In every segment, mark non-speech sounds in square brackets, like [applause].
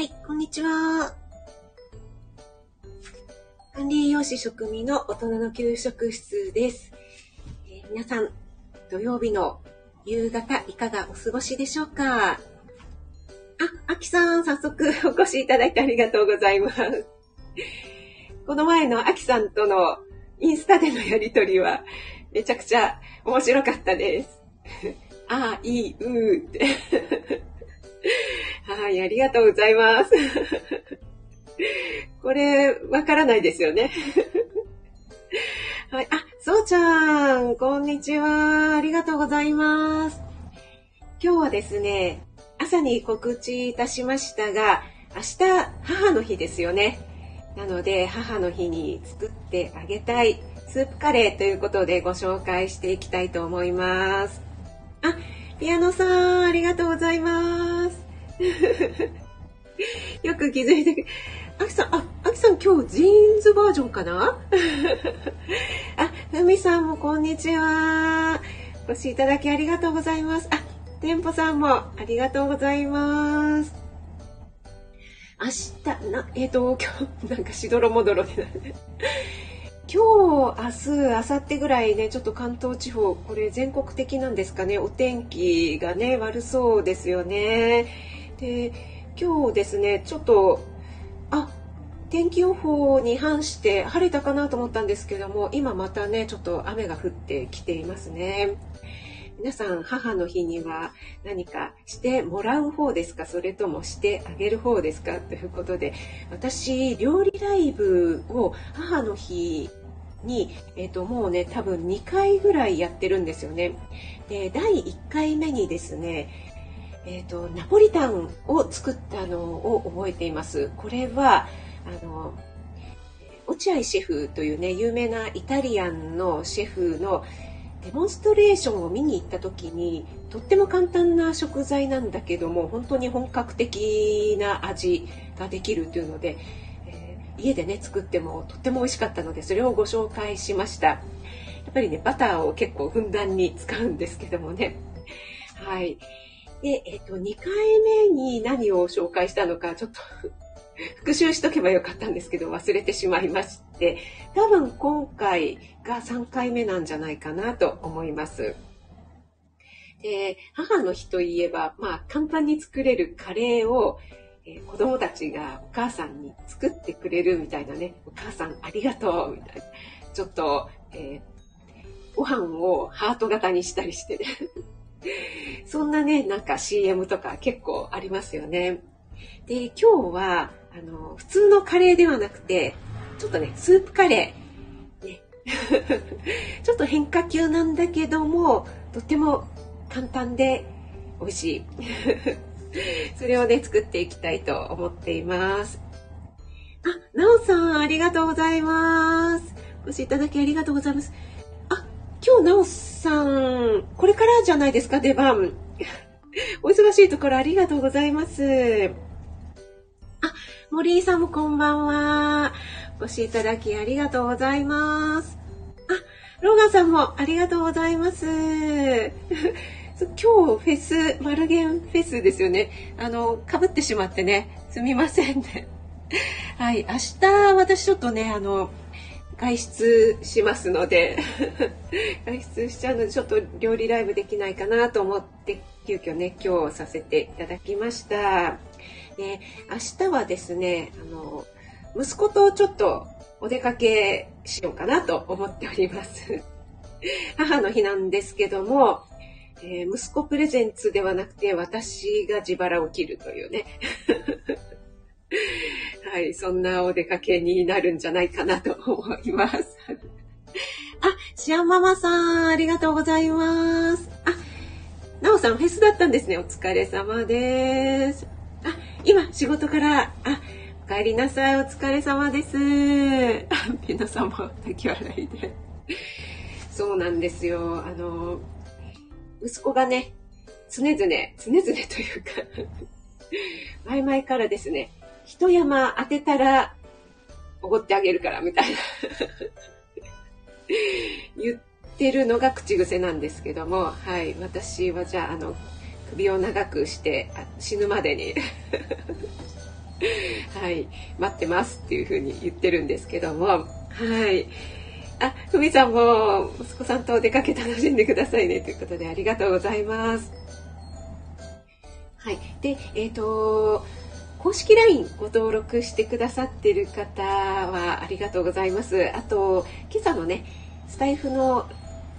はい、こんにちは。管理栄養士職味の大人の給食室です、えー皆さん、土曜日の夕方いかがお過ごしでしょうか？あ、あきさん、早速 [laughs] お越しいただいてありがとうございます。この前のあきさんとのインスタでのやりとりはめちゃくちゃ面白かったです。あ、いい、うーって。はい、ありがとうございます。[laughs] これ、わからないですよね。[laughs] はい、あ、そうちゃん、こんにちは。ありがとうございます。今日はですね、朝に告知いたしましたが、明日、母の日ですよね。なので、母の日に作ってあげたいスープカレーということでご紹介していきたいと思います。あ、ピアノさん、ありがとうございます。[laughs] よく気づいて、あきさん、あ、あきさん今日ジーンズバージョンかな？[laughs] あ、ふみさんもこんにちは。お越しいただきありがとうございます。あ、店舗さんもありがとうございます。明日、な、えっ、と、今日、なんかしどろもどろでな今日、明日、明後日ぐらいね、ちょっと関東地方、これ全国的なんですかね、お天気がね、悪そうですよね。で、今日ですね、ちょっと、あ、天気予報に反して晴れたかなと思ったんですけども、今またね、ちょっと雨が降ってきていますね。皆さん、母の日には何かしてもらう方ですか？それともしてあげる方ですか？ということで、私、料理ライブを母の日に、えっ、と、もうね、多分2回ぐらいやってるんですよね。で、第1回目にですね、えっ、と、ナポリタンを作ったのを覚えています。これは、あの、落合シェフというね、有名なイタリアンのシェフのデモンストレーションを見に行った時に、とっても簡単な食材なんだけども、本当に本格的な味ができるというので、えー家でね、作ってもとっても美味しかったので、それをご紹介しました。やっぱりね、バターを結構ふんだんに使うんですけどもね。はい。で、えっ、と、2回目に何を紹介したのか、ちょっと [laughs] 復習しとけばよかったんですけど、忘れてしまいまして、多分今回が3回目なんじゃないかなと思います。で、母の日といえば、まあ、簡単に作れるカレーを、えー子供たちがお母さんに作ってくれるみたいなね、お母さんありがとうみたいな、ちょっと、えーご飯をハート型にしたりしてね。そんなね、なんか CM とか結構ありますよね。で、今日は、あの、普通のカレーではなくて、ちょっとね、スープカレー。ね。[laughs] ちょっと変化球なんだけども、とっても簡単で美味しい。[laughs] それをね、作っていきたいと思っています。あ、なおさん、ありがとうございます。お越しいただきありがとうございます。今日なおさん、これからじゃないですか、出番。[laughs] お忙しいところありがとうございます。あ、森井さんもこんばんは。お越しいただきありがとうございます。あ、ローガンさんもありがとうございます。[laughs] 今日フェス、マルゲンフェスですよね。あの、被ってしまってね、すみませんね。はい、明日私ちょっとね、あの、外出しますので、[laughs] 外出しちゃうので、ちょっと料理ライブできないかなと思って、急遽ね、今日させていただきました。で、明日はですね、あの、息子とちょっとお出かけしようかなと思っております。[laughs] 母の日なんですけども、えー息子プレゼンツではなくて私が自腹を切るというね。[laughs] [laughs] はい、そんなお出かけになるんじゃないかなと思います。[laughs] あ、シアママさん、ありがとうございます。あ、なおさん、フェスだったんですね。お疲れ様です。あ、今、仕事から、あ、お帰りなさい。お疲れ様です。皆さんも泣き笑いで。そうなんですよ。あの、息子がね、常々、常々というか、[laughs] 前々からですね、一山当てたら、おごってあげるから、みたいな。[laughs] 言ってるのが口癖なんですけども、はい、私はじゃあ、あの、首を長くして、死ぬまでに [laughs] はい、待ってますっていうふうに言ってるんですけども、はい。あ、ふみさんも息子さんとお出かけ楽しんでくださいねということでありがとうございます。はい。で、えっ、ー、と、公式 LINE ご登録してくださってる方はありがとうございます。あと、今朝のね、スタイフの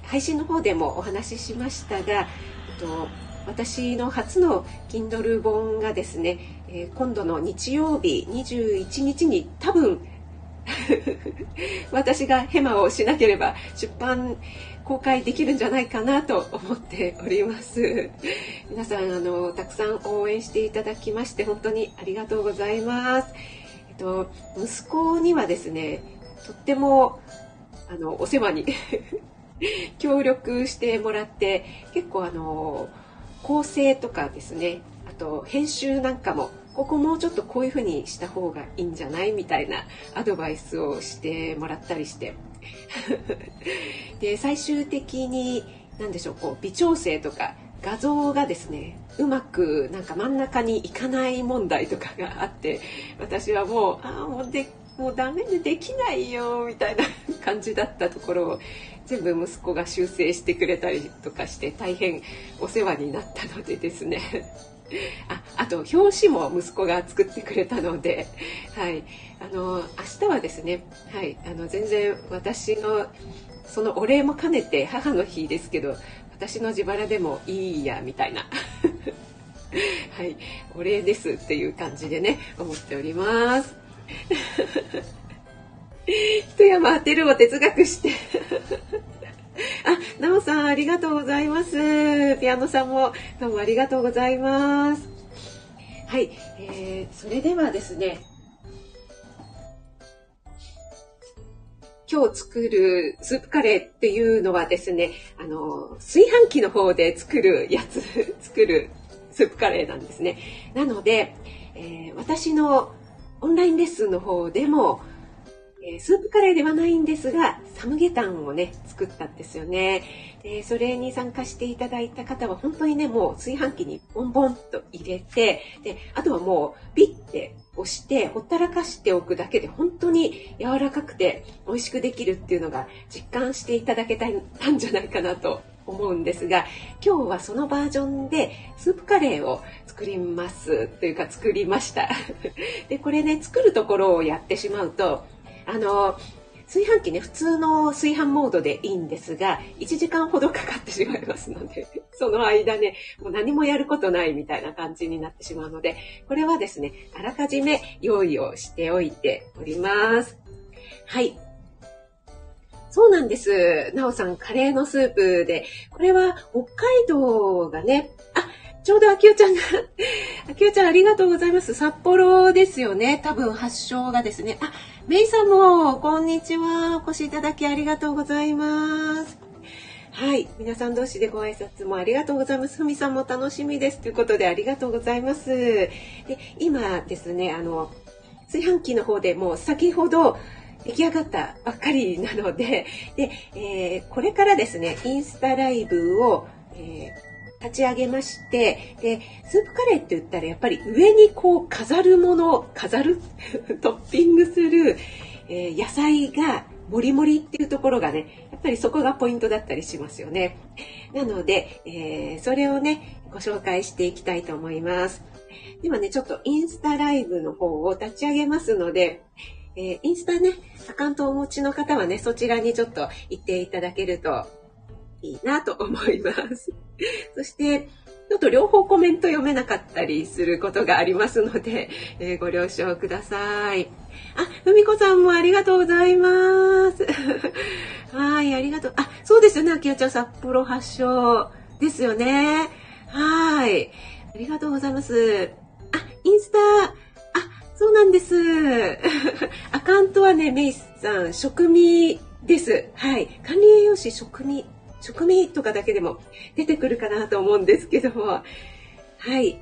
配信の方でもお話ししましたが、えっと、私の初の Kindle 本がですね、えー、今度の日曜日21日に多分 [laughs] 私がヘマをしなければ出版公開できるんじゃないかなと思っております。[laughs] 皆さんあのたくさん応援していただきまして本当にありがとうございます。えっと息子にはですねとってもあのお世話に [laughs] 協力してもらって結構あの構成とかですねあと編集なんかもここもうちょっとこういうふうにした方がいいんじゃない？みたいなアドバイスをしてもらったりして。[laughs] で最終的に何でしょうこう微調整とか画像がですねうまくなんか真ん中にいかない問題とかがあって私はもうああもうでもうダメでできないよみたいな感じだったところを全部息子が修正してくれたりとかして大変お世話になったのでですね。ああと表紙も息子が作ってくれたので、はい、あの明日はですね、はい、あの全然私のそのお礼も兼ねて母の日ですけど私の自腹でもいいやみたいな。[laughs] はい、お礼ですっていう感じでね思っております。[laughs] 一山当てるを哲学してあ、なおさんありがとうございます。ピアノさんもどうもありがとうございます。はい、えー、それではですね、今日作るスープカレーっていうのはですね、あの、炊飯器の方で作るやつ、[laughs] 作るスープカレーなんですね。なので、えー、私のオンラインレッスンの方でも、え、スープカレーではないんですが、サムゲタンをね、作ったんですよね。で、それに参加していただいた方は、本当にね、もう炊飯器にボンボンと入れて、で、あとはもう、ビッて押して、ほったらかしておくだけで、本当に柔らかくて美味しくできるっていうのが実感していただけたんじゃないかなと思うんですが今日はそのバージョンでスープカレーを作りますというか作りました [laughs] でこれね作るところをやってしまうとあの炊飯器ね普通の炊飯モードでいいんですが1時間ほどかかってしまいますので [laughs] その間ねもう何もやることないみたいな感じになってしまうのでこれはですねあらかじめ用意をしておいておりますはいそうなんです。なおさん、カレーのスープで、これは北海道がね、あ、ちょうどあきおちゃんが、あきおちゃんありがとうございます。札幌ですよね。多分発祥がですね。あ、メイさんも、こんにちは。お越しいただきありがとうございます。はい。皆さん同士でご挨拶もありがとうございます。ふみさんも楽しみです。ということでありがとうございます。で、今ですね、あの、炊飯器の方でもう先ほど、出来上がったばっかりなので、で、えー、これからですね、インスタライブを、えー、立ち上げまして、で、スープカレーって言ったらやっぱり上にこう飾るもの、飾る [laughs] トッピングする、えー、野菜がもりもりっていうところがね、やっぱりそこがポイントだったりしますよね。なので、えー、それをね、ご紹介していきたいと思います。ではね、ちょっとインスタライブの方を立ち上げますので、えー、インスタね、アカウントをお持ちの方はね、そちらにちょっと行っていただけるといいなと思います。[laughs] そして、ちょっと両方コメント読めなかったりすることがありますので、[laughs] えー、ご了承ください。あ、ふみこさんもありがとうございます。[laughs] はい、ありがとう。あ、そうですよね、あきおちゃん札幌発祥ですよね。はい。ありがとうございます。あ、インスタ、あそうなんです。アカウントはね、メイさん、食味です。はい。管理栄養士食味、食味とかだけでも出てくるかなと思うんですけど。はい。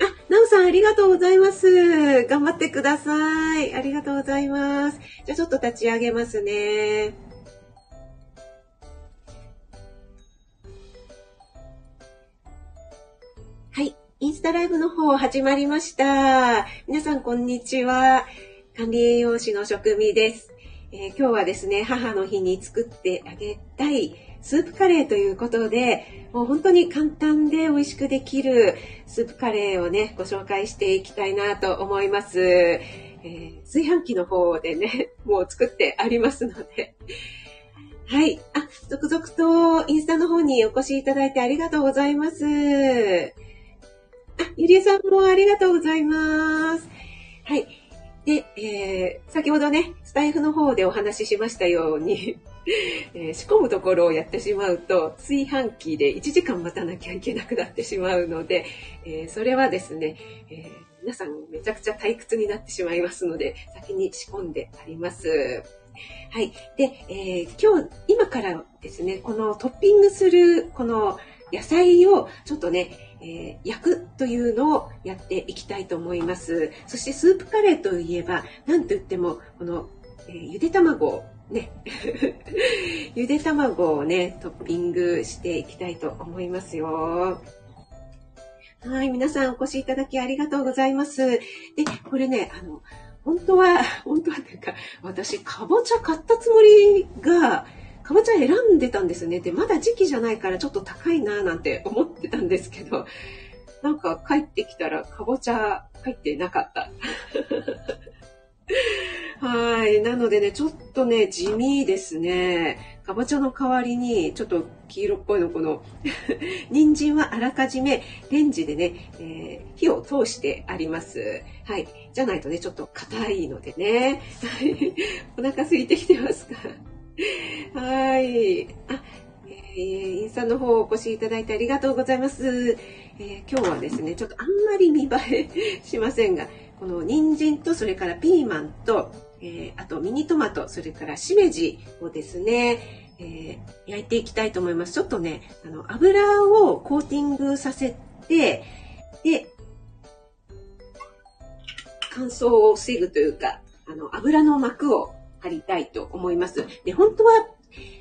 あ、なおさんありがとうございます。頑張ってください。ありがとうございます。じゃあちょっと立ち上げますね。はい。インスタライブの方始まりました。皆さんこんにちは。管理栄養士の職味です、えー、今日はですね、母の日に作ってあげたいスープカレーということで、もう本当に簡単で美味しくできるスープカレーをね、ご紹介していきたいなと思います。えー、炊飯器の方でね、[laughs] もう作ってありますので、はい。あ、続々とインスタの方にお越しいただいてありがとうございます。あ、ゆりえさんもありがとうございます。はい。で、えー、先ほどね、スタイフの方でお話ししましたように [laughs] えー、仕込むところをやってしまうと、炊飯器で1時間待たなきゃいけなくなってしまうので、えー、それはですね、えー、皆さんめちゃくちゃ退屈になってしまいますので、先に仕込んであります。はい。で、え、今日、今からですね、このトッピングする、この野菜をちょっとね、えー、焼くというのをやっていきたいと思います。そしてスープカレーといえば、なんと言っても、この、えー、ゆで卵、ね、[laughs] ゆで卵をね、トッピングしていきたいと思いますよ。はい、皆さんお越しいただきありがとうございます。で、これね、あの、本当は、本当はっていうか、私、かぼちゃ買ったつもりが、かぼちゃ選んでたんですよね。で、まだ時期じゃないからちょっと高いななんて思ってたんですけど、なんか帰ってきたらかぼちゃ入ってなかった。[laughs] はい。なのでね、ちょっとね、地味ですね。かぼちゃの代わりに、ちょっと黄色っぽいのこの [laughs] 人参はあらかじめレンジでね、えー、火を通してあります。はい。じゃないとね、ちょっと硬いのでね。はい。お腹空いてきてますか？はい。あ、えー、インスタの方お越しいただいてありがとうございます。えー、今日はですね、ちょっとあんまり見栄えしませんが、この人参とそれからピーマンと、えー、あとミニトマト、それからしめじをですね、えー、焼いていきたいと思います。ちょっとね、あの、油をコーティングさせて、で、乾燥を防ぐというか、あの、油の膜を張りたいと思います。で、本当は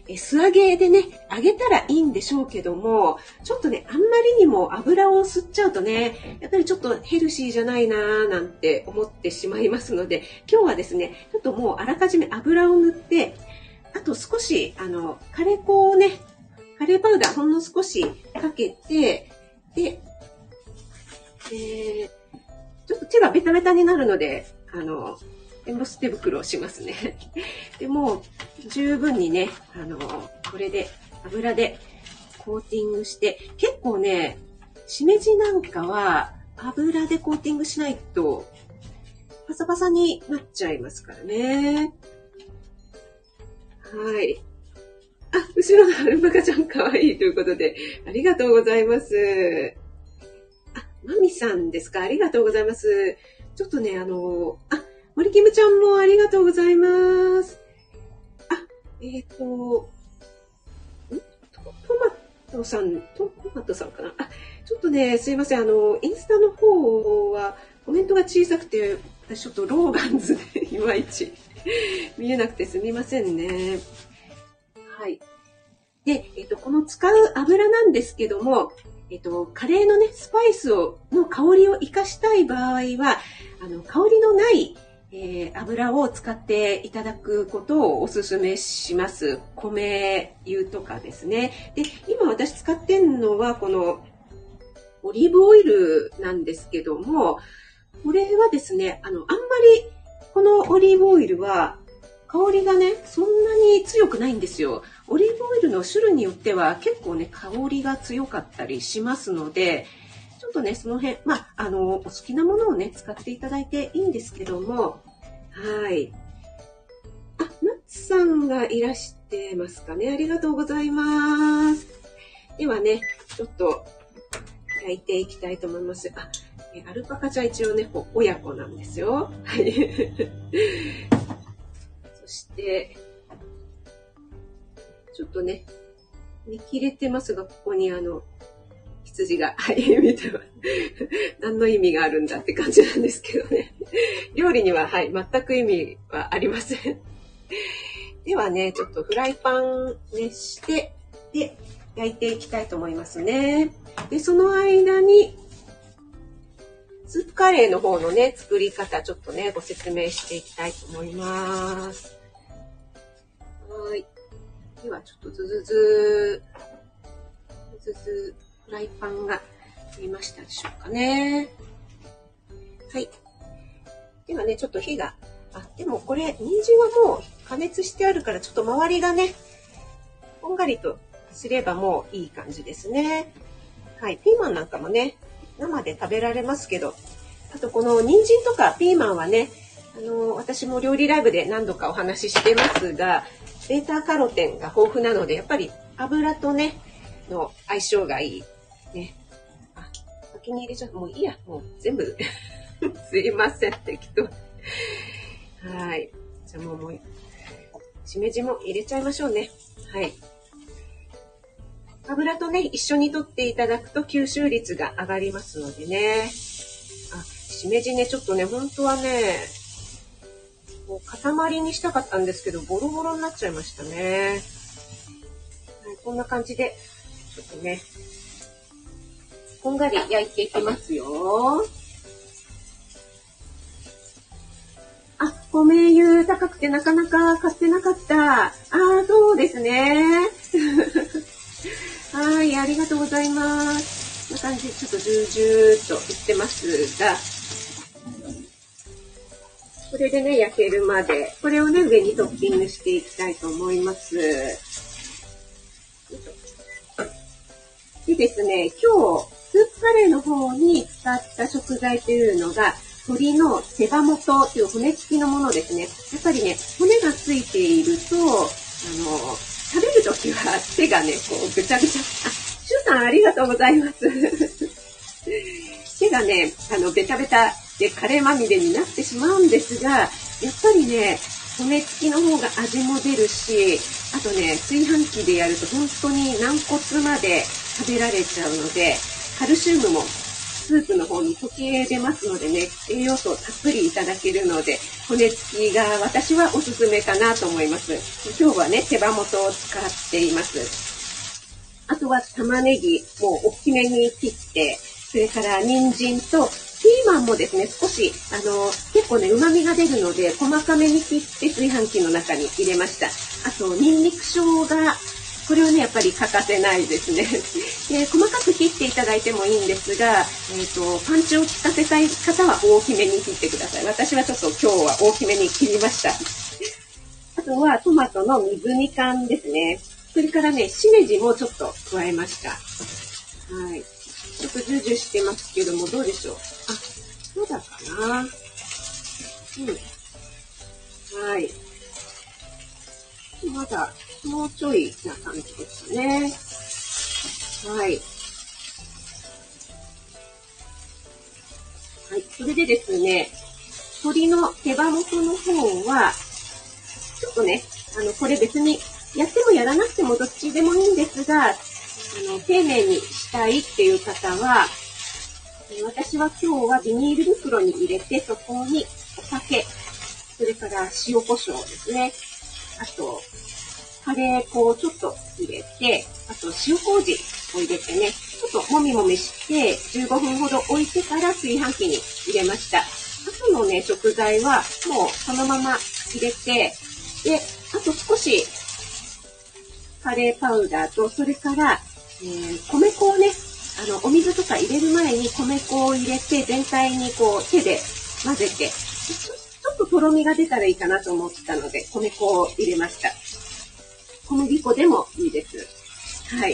え素揚げでね、揚げたらいいんでしょうけども、ちょっとね、あんまりにも油を吸っちゃうとね、やっぱりちょっとヘルシーじゃないなーなんて思ってしまいますので、今日はですね、ちょっともうあらかじめ油を塗って、あと少し、あの、カレー粉をね、カレーパウダーほんの少しかけて、で、えー、ちょっと手がベタベタになるので、あの、エンボス手袋をしますね。[laughs] でも、十分にね、あの、これで油でコーティングして、結構ね、しめじなんかは油でコーティングしないとパサパサになっちゃいますからね。はい。あ、後ろのアルパカちゃんかわいいということで、ありがとうございます。あ、マミさんですか？ありがとうございます。ちょっとね、あの、あ、森キムちゃんもありがとうございます。あ、えっ、ー、と、ん？トマトさん、トマトさんかな？あ、ちょっとね、すいません。あの、インスタの方はコメントが小さくて、私ちょっとローガンズで [laughs] いまいち見えなくてすみませんね。はい。で、えっ、ー、と、この使う油なんですけども、えっ、と、カレーのね、スパイスを、の香りを活かしたい場合は、あの、香りのないえー、油を使っていただくことをお勧めします。米油とかですね。で、今私使ってるのはこのオリーブオイルなんですけども、これはですね、あの、あんまりこのオリーブオイルは香りがね、そんなに強くないんですよ。オリーブオイルの種類によっては結構ね、香りが強かったりしますので、ょっとね、その辺、まあ、あの、お好きなものをね、使っていただいていいんですけども、はい。あ、ナッツさんがいらしてますかね。ありがとうございます。ではね、ちょっと焼いていきたいと思います。あ、アルパカちゃん一応ね、親子なんですよ。はい。[laughs] そして、ちょっとね、見切れてますが、ここにあの、羊が、[laughs] はい、見てます。[laughs] 何の意味があるんだって感じなんですけどね。料理には、はい、全く意味はありません。ではね、ちょっとフライパン熱して、で、焼いていきたいと思いますね。で、その間に、スープカレーの方のね、作り方、ちょっとね、ご説明していきたいと思います。はい。では、ちょっとずずず、ずず、フライパンが見えましたでしょうかね。はい。ではね、ちょっと火が、あ、でもこれ、人参はもう加熱してあるから、ちょっと周りがね、こんがりとすればもういい感じですね。はい。ピーマンなんかもね、生で食べられますけど、あとこの人参とかピーマンはね、あの、私も料理ライブで何度かお話ししてますが、ベータカロテンが豊富なので、やっぱり油とね、の相性がいい。ね。あ、先に入れちゃ。もういいや。もう全部 [laughs] すいません、適当。はい。じゃあもう、もう、しめじも入れちゃいましょうね。はい。油とね、一緒に取っていただくと吸収率が上がりますのでね。あ、しめじね、ちょっとね、本当はね、もう塊にしたかったんですけど、ボロボロになっちゃいましたね。はい、こんな感じで、ちょっとね、こんがり焼いていきますよ。あ、米油高くてなかなか買ってなかった。ああ、そうですね。[laughs] はい、ありがとうございます。こんな感じでちょっとジュージューといってますが、これでね、焼けるまで、これをね、上にトッピングしていきたいと思います。でですね、今日、スープカレーの方に使った食材というのが、鶏の手羽元という骨付きのものですね。やっぱりね、骨がついていると、あの、食べるときは手がね、こうぐちゃぐちゃ。あ、シュウさんありがとうございます。手がね、あの、ベタベタでカレーまみれになってしまうんですが、やっぱりね、骨付きの方が味も出るし、あとね、炊飯器でやると本当に軟骨まで食べられちゃうので、カルシウムもスープの方に溶け出ますのでね、栄養素をたっぷりいただけるので、骨付きが私はおすすめかなと思います。今日はね、手羽元を使っています。あとは玉ねぎ、もう大きめに切って、それから人参とピーマンもですね、少し、あの、結構ね、旨味が出るので、細かめに切って炊飯器の中に入れました。あと、ニンニク生姜、これはね、やっぱり欠かせないですね。で [laughs] 細かく切っていただいてもいいんですが、えっ、ー、と、パンチを効かせたい方は大きめに切ってください。私はちょっと今日は大きめに切りました。[laughs] あとはトマトの水煮缶ですね。それからね、しめじもちょっと加えました。はい。ちょっとジュージュしてますけども、どうでしょう。あ、そうだかな。うん。はい。まだもうちょいな感じですね。はい。はい。それでですね、鶏の手羽元の方は、ちょっとね、あの、これ別にやってもやらなくてもどっちでもいいんですが、あの、丁寧にしたいっていう方は、私は今日はビニール袋に入れて、そこにお酒、それから塩コショウですね。あと、カレー粉をちょっと入れて、あと塩麹を入れてね、ちょっともみもみして15分ほど置いてから炊飯器に入れました。あとのね、食材はもうそのまま入れて、で、あと少しカレーパウダーと、それから、えー、米粉をね、あの、お水とか入れる前に米粉を入れて、全体にこう手で混ぜて、ちょっととろみが出たらいいかなと思ったので、米粉を入れました。小麦粉でもいいです。はい。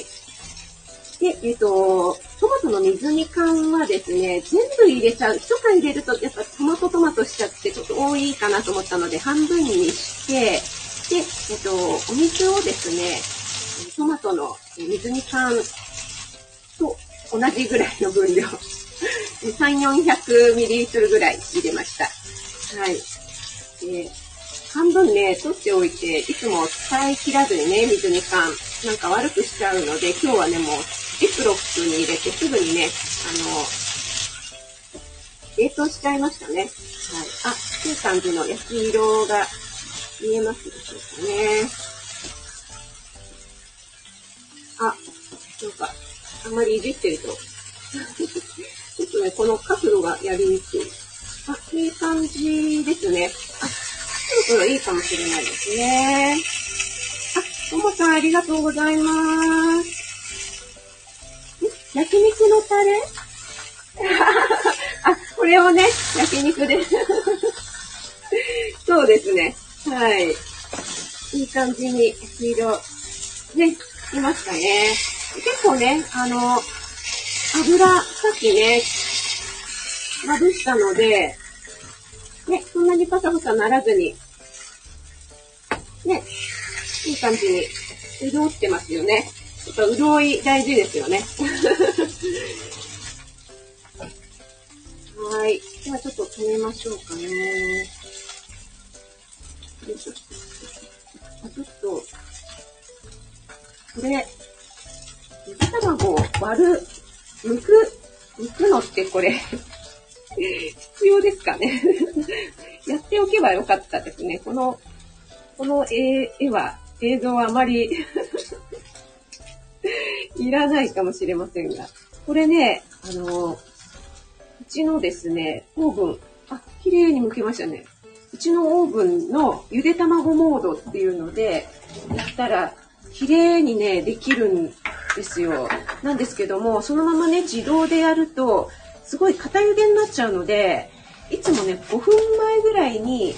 で、えっ、ー、と、トマトの水煮缶はですね、全部入れちゃう。一缶入れると、やっぱトマトトマトしちゃってちょっと多いかなと思ったので、半分にして、で、えっ、ー、と、お水をですね、トマトの水煮缶と同じぐらいの分量、3、400ml ぐらい入れました。はい。で半分ね、取っておいて、いつも使い切らずにね、水煮缶、なんか悪くしちゃうので、今日はね、もう、ジップロックに入れてすぐにね、あの、冷凍しちゃいましたね。はい。あ、いい感じの焼き色が見えますでしょうかね。あ、なんか、あんまりいじってると [laughs] ちょっとね、この角度がやりにくい。あ、いい感じですね。あ、そろそろいいかもしれないですね。あ、ともさんありがとうございます。焼肉のタレ？[laughs] あ、これをね、焼肉でそうですね。はい。いい感じに黄色、ね、いましたね。結構ね、あの、油、さっきね、まぶしたので、ね、そんなにパサパサならずに、ね、いい感じに潤ってますよね。やっぱ潤い大事ですよね。[laughs] はい。ではちょっと止めましょうかね。ちょっと、これ、ゆで卵を割る、剥く、剥くのってこれ必要ですかね [laughs] やっておけばよかったですね。この、この絵絵は、映像はあまり [laughs] いらないかもしれませんが。これね、あの、うちのですね、オーブン、あ、綺麗に剥けましたね。うちのオーブンのゆで卵モードっていうので、やったら、綺麗にね、できるんですよ。なんですけども、そのままね、自動でやると、すごい硬茹でになっちゃうので、いつもね、5分前ぐらいに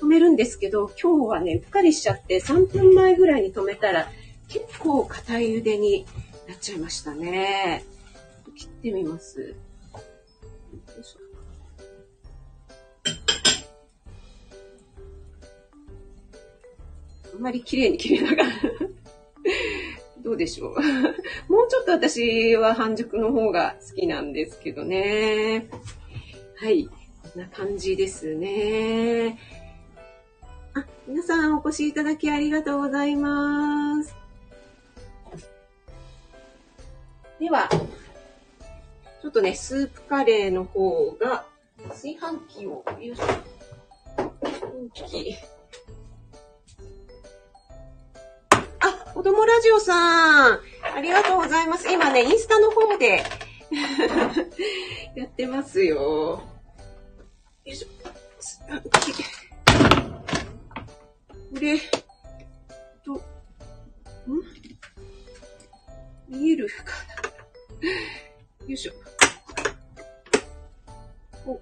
止めるんですけど、今日はね、うっかりしちゃって3分前ぐらいに止めたら、結構硬い茹でになっちゃいましたね。切ってみます。あんまり綺麗に切れながらどうでしょう。[laughs] もうちょっと私は半熟の方が好きなんですけどね。はい。こんな感じですね。あ、皆さんお越しいただきありがとうございます。では、ちょっとね、スープカレーの方が、炊飯器を、よいしょ。炊飯器。ジオさん、ありがとうございます。今ね、インスタの方で [laughs] やってますよ。よいしょ。これ、と、ん？見えるかな？よいしょ。お。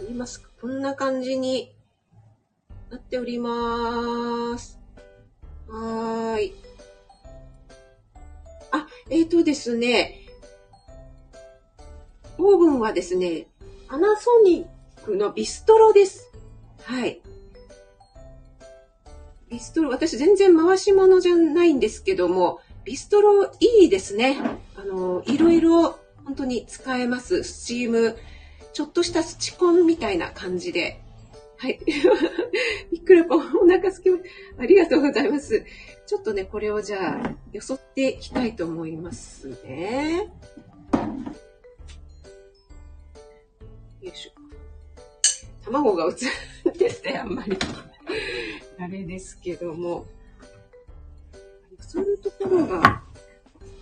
見えますか？こんな感じになっております。はーい。あ、えっ、ー、とですね、オーブンはですね、パナソニックのビストロです。はい。ビストロ、私全然回し物じゃないんですけども、ビストロいいですね。あの、いろいろ本当に使えます。スチーム、ちょっとしたスチコンみたいな感じで。はい。[laughs] びっくらぽん、お腹すきありがとうございます。ちょっとね、これをじゃあ、よそっていきたいと思いますね。よいしょ。卵が映ってて、あんまり。あれですけども。そういうところが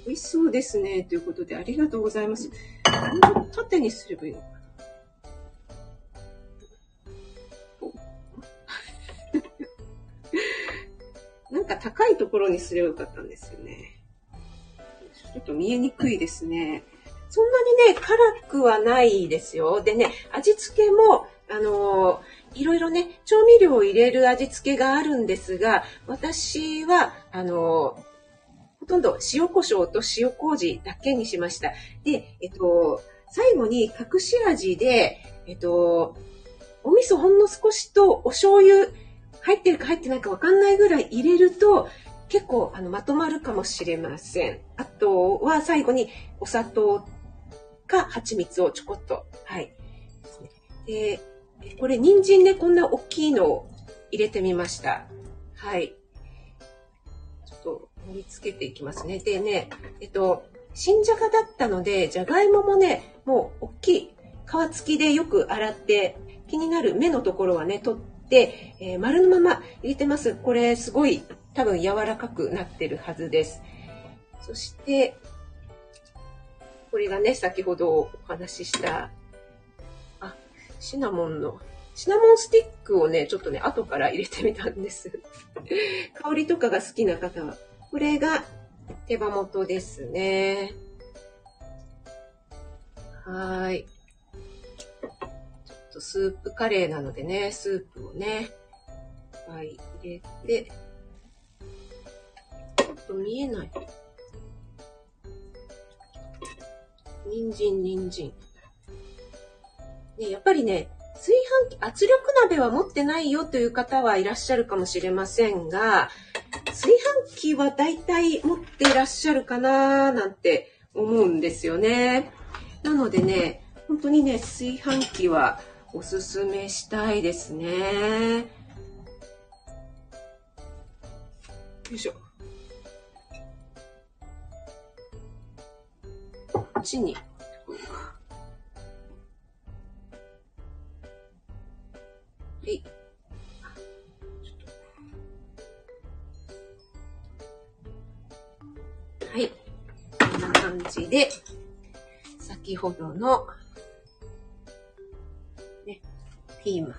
美味しそうですね。ということで、ありがとうございます。縦にすればいいのかな。なんか高いところにすればよかったんですよね。ちょっと見えにくいですね。そんなにね、辛くはないですよ。でね、味付けも、あのいろいろね、調味料を入れる味付けがあるんですが、私は、あのほとんど塩コショウと塩麹だけにしました。で、えっと、最後に隠し味で、えっと、お味噌ほんの少しとお醤油入ってるか入ってないかわかんないぐらい入れると、結構あのまとまるかもしれません。あとは最後にお砂糖か蜂蜜をちょこっと。はい。で、これ人参ね、こんな大きいのを入れてみました。はい。ちょっと盛り付けていきますね。でね、えっと、新じゃがだったので、じゃがいももね、もう大きい皮付きでよく洗って、気になる目のところはね、取って、えー、丸のまま入れてます。これすごい多分柔らかくなってるはずです。そして、これがね、先ほどお話しした、あ、シナモンの、シナモンスティックをね、ちょっとね、後から入れてみたんです。[laughs] 香りとかが好きな方は。これが手羽元ですね。はい。とスープカレーなのでね、スープをね、いっぱい入れて、ちょっと見えない。人参、人参。ね、やっぱりね、炊飯器、圧力鍋は持ってないよという方はいらっしゃるかもしれませんが、炊飯器は大体持っていらっしゃるかななんて思うんですよね。なのでね、本当にね、炊飯器はおすすめしたいですね。よいしょ。こっちに。はい。はい。こんな感じで、先ほどの、ピーマ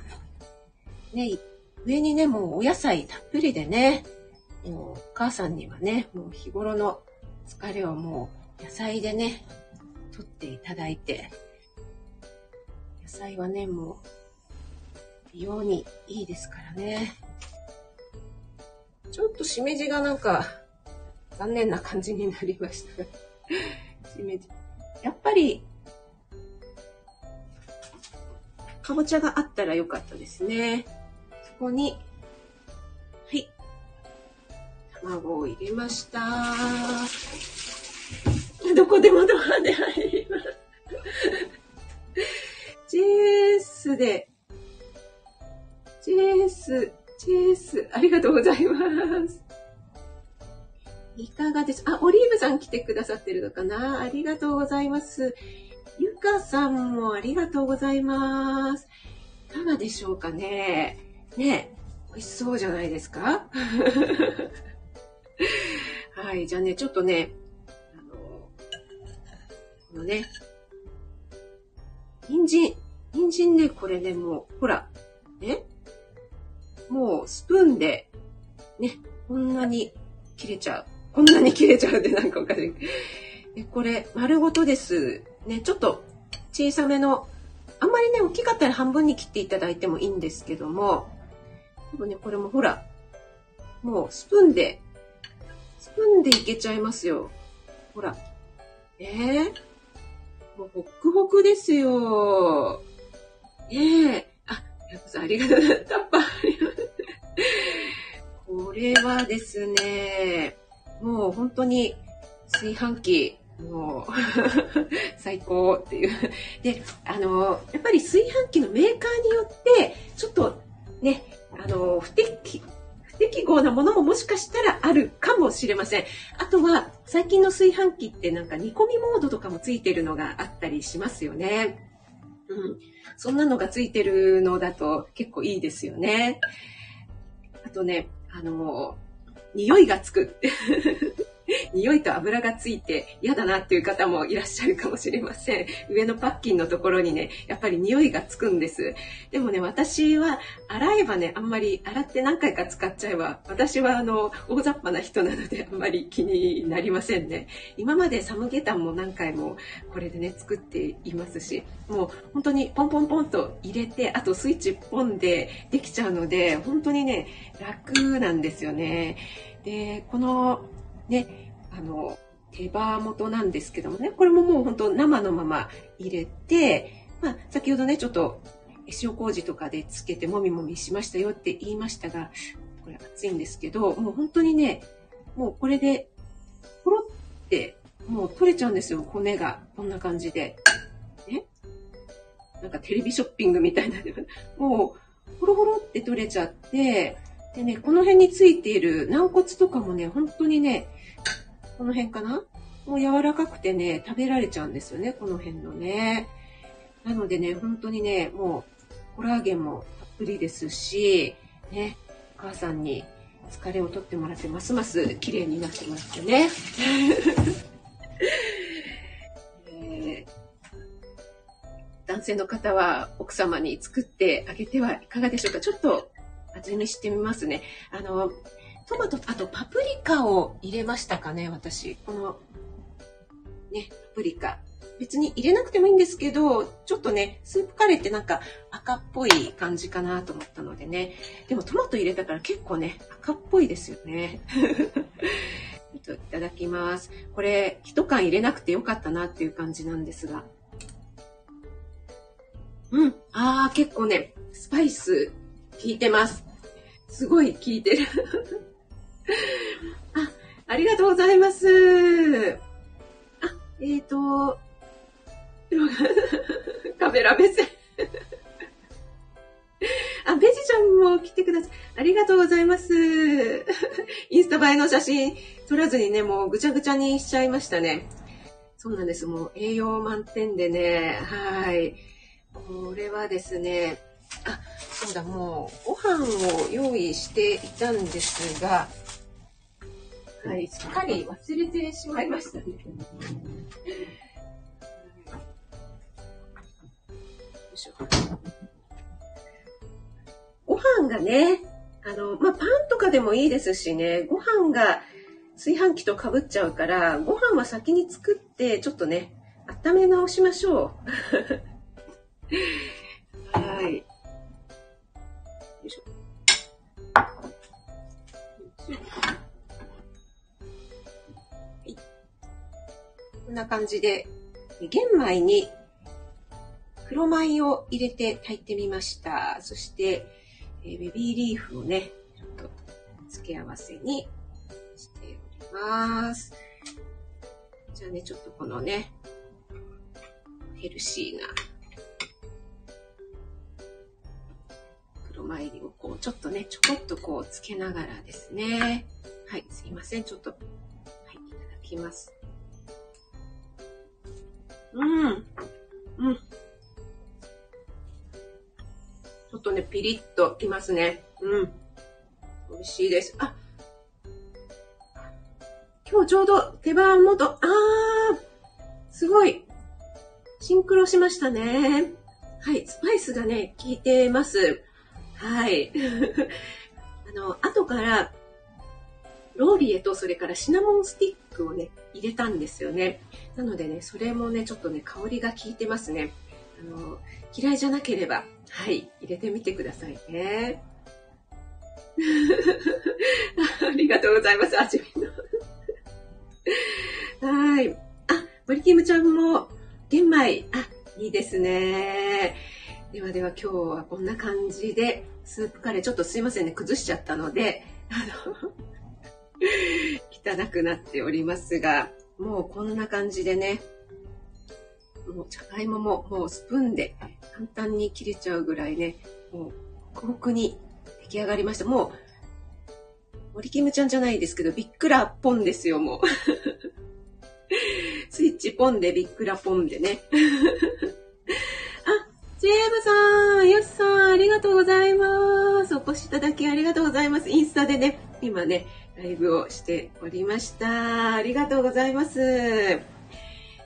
ン。ね、上にね、もうお野菜たっぷりでね、もうお母さんにはね、もう日頃の疲れをもう野菜でね、取っていただいて、野菜はね、もう美容にいいですからね。ちょっとしめじがなんか残念な感じになりました。[laughs] しめじ。やっぱり、かぼちゃがあったらよかったですね。そこに、はい。卵を入れました。どこでもドアで入ります。ジェースで、ジェース、ジェース、ありがとうございます。いかがです？あ、オリーブさん来てくださってるのかな？ありがとうございます。ゆかさんもありがとうございます。いかがでしょうかね？ね美味しそうじゃないですか？[laughs] はい、じゃあね、ちょっとね、あの、このね、人参、人参ね、これね、もう、ほら、ね、もうスプーンで、ね、こんなに切れちゃう。こんなに切れちゃうってなんかおかしい。これ、丸ごとです。ね、ちょっと小さめの、あんまりね、大きかったら半分に切っていただいてもいいんですけども、でもね、これもほら、もうスプーンで、スプーンでいけちゃいますよ。ほら。えー、もうホックホクですよ。ええー、あ、っありがとう。タッパーありがとう。これはですね、もう本当に炊飯器、もう [laughs] 最高っていう。で、あの、やっぱり炊飯器のメーカーによって、ちょっとね、あの、不適、不適合なものももしかしたらあるかもしれません。あとは、最近の炊飯器ってなんか煮込みモードとかもついてるのがあったりしますよね。うん。そんなのがついてるのだと結構いいですよね。あとね、あの、匂いがつく。[laughs] [laughs] 匂いと油がついて嫌だなっていう方もいらっしゃるかもしれません。上のパッキンのところにね、やっぱり匂いがつくんです。でもね、私は洗えばね、あんまり洗って何回か使っちゃえば、私はあの、大雑把な人なのであんまり気になりませんね。今までサムゲタンも何回もこれでね、作っていますし、もう本当にポンポンポンと入れて、あとスイッチポンでできちゃうので、本当にね、楽なんですよね。で、このね、あの、手羽元なんですけどもね、これももう本当生のまま入れて、まあ、先ほどね、ちょっと塩麹とかでつけてもみもみしましたよって言いましたが、これ熱いんですけど、もう本当にね、もうこれで、ポロって、もう取れちゃうんですよ、骨が。こんな感じで。ね。なんかテレビショッピングみたいな。もう、ホロホロって取れちゃって、でね、この辺についている軟骨とかもね、本当にね、この辺かな？もう柔らかくてね、食べられちゃうんですよね、この辺のね。なのでね、本当にね、もう、コラーゲンもたっぷりですし、ね、お母さんに疲れを取ってもらって、ますます綺麗になってもらってね。[laughs] え男性の方は奥様に作ってあげてはいかがでしょうか？ちょっと味見してみますね。あの、トマト、あとパプリカを入れましたかね、私。この、ね、パプリカ。別に入れなくてもいいんですけど、ちょっとね、スープカレーってなんか赤っぽい感じかなと思ったのでね。でもトマト入れたから結構ね、赤っぽいですよね。[laughs] ちょっといただきます。これ、一缶入れなくてよかったなっていう感じなんですが。うん。ああ、結構ね、スパイス効いてます。すごい効いてる。[laughs] あ、ありがとうございます。あ、えっ、ー、と、[laughs] カメラ目線 [laughs] あ、ベジちゃんも来てください。ありがとうございます。[laughs] インスタ映えの写真撮らずにね、もうぐちゃぐちゃにしちゃいましたね。そうなんです。もう栄養満点でね、はい。これはですね、あ、そうだ、もうご飯を用意していたんですが、はい、すっかり忘れてしまいましたね。ご飯がね、あの、まあ、パンとかでもいいですしね、ご飯が炊飯器とかぶっちゃうから、ご飯は先に作って、ちょっとね、温め直しましょう。こんな感じで、玄米に黒米を入れて炊いてみました。そして、えベビーリーフをね、ちょっと付け合わせにしております。じゃあね、ちょっとこのね、ヘルシーな黒米をこう、ちょっとね、ちょこっとこう、つけながらですね。はい、すいません。ちょっと、はい、いただきます。うん。うん。ちょっとね、ピリッときますね。うん。美味しいです。あ、今日ちょうど手羽元、あー、すごい。シンクロしましたね。はい、スパイスがね、効いてます。はい。[laughs] あの、後から、ローリエとそれからシナモンスティックをね、入れたんですよね。なのでね、それもね、ちょっとね、香りが効いてますね。あの、嫌いじゃなければ、はい、入れてみてくださいね。[laughs] ありがとうございます、味見の。[laughs] はい。あ、森キムちゃんも、玄米、あ、いいですね。ではでは今日はこんな感じで、スープカレー、ちょっとすいませんね、崩しちゃったので、あの汚くなっておりますが、もうこんな感じでね、もうじゃがいもももうスプーンで簡単に切れちゃうぐらいね、もうホクホクに出来上がりました。もう、森キムちゃんじゃないですけど、びっくらポンですよ、もう。[laughs] スイッチポンでびっくらポンでね。あ、ジェームさん、ヨシさん、ありがとうございます。お越しいただきありがとうございます。インスタでね、今ね、ライブをしておりました。ありがとうございます。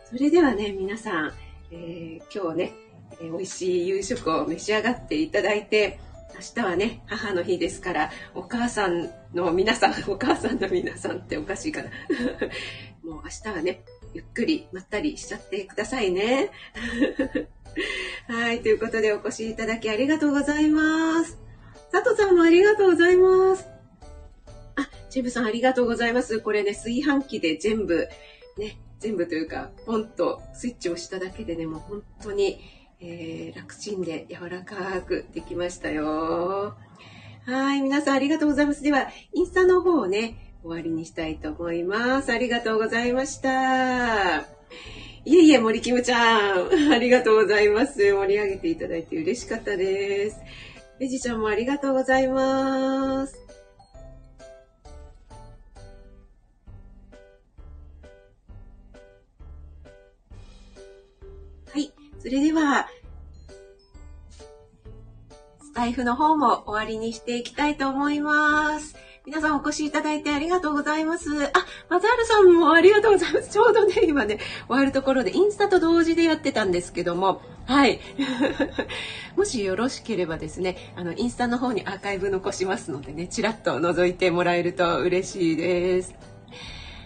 それではね、皆さん、えー、今日ね、えー、美味しい夕食を召し上がっていただいて、明日はね、母の日ですから、お母さんの皆さん、[laughs] お母さんの皆さんっておかしいかな。[laughs] もう明日はね、ゆっくりまったりしちゃってくださいね。[laughs] はい、ということでお越しいただきありがとうございます。佐藤さんもありがとうございます。あ、ジェブさんありがとうございます。これね、炊飯器で全部、ね、全部というか、ポンとスイッチを押しただけでね、もう本当に、えー、楽ちんで柔らかくできましたよ。はい、皆さんありがとうございます。では、インスタの方をね、終わりにしたいと思います。ありがとうございました。いえいえ、森キムちゃん、ありがとうございます。盛り上げていただいて嬉しかったです。ベジちゃんもありがとうございます。それでは、スタイフの方も終わりにしていきたいと思います。皆さんお越しいただいてありがとうございます。あ、マザールさんもありがとうございます。[laughs] ちょうどね、今ね、終わるところでインスタと同時でやってたんですけども、はい。[laughs] もしよろしければですね、あの、インスタの方にアーカイブ残しますのでね、ちらっと覗いてもらえると嬉しいです。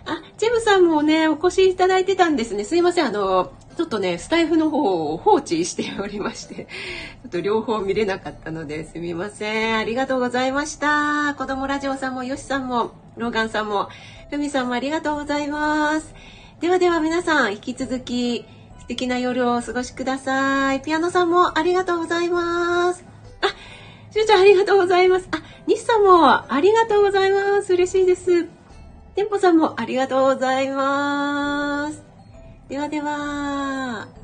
あ、ジェムさんもね、お越しいただいてたんですね。すいません、あの、ちょっとね、スタイフの方を放置しておりまして、[laughs] ちょっと両方見れなかったのですみません。ありがとうございました。子供ラジオさんも、よしさんも、ローガンさんも、ふみさんもありがとうございます。ではでは皆さん、引き続き素敵な夜をお過ごしください。ピアノさんもありがとうございます。あ、しゅうちゃんありがとうございます。あ、西さんもありがとうございます。嬉しいです。店舗さんもありがとうございます。ではでは。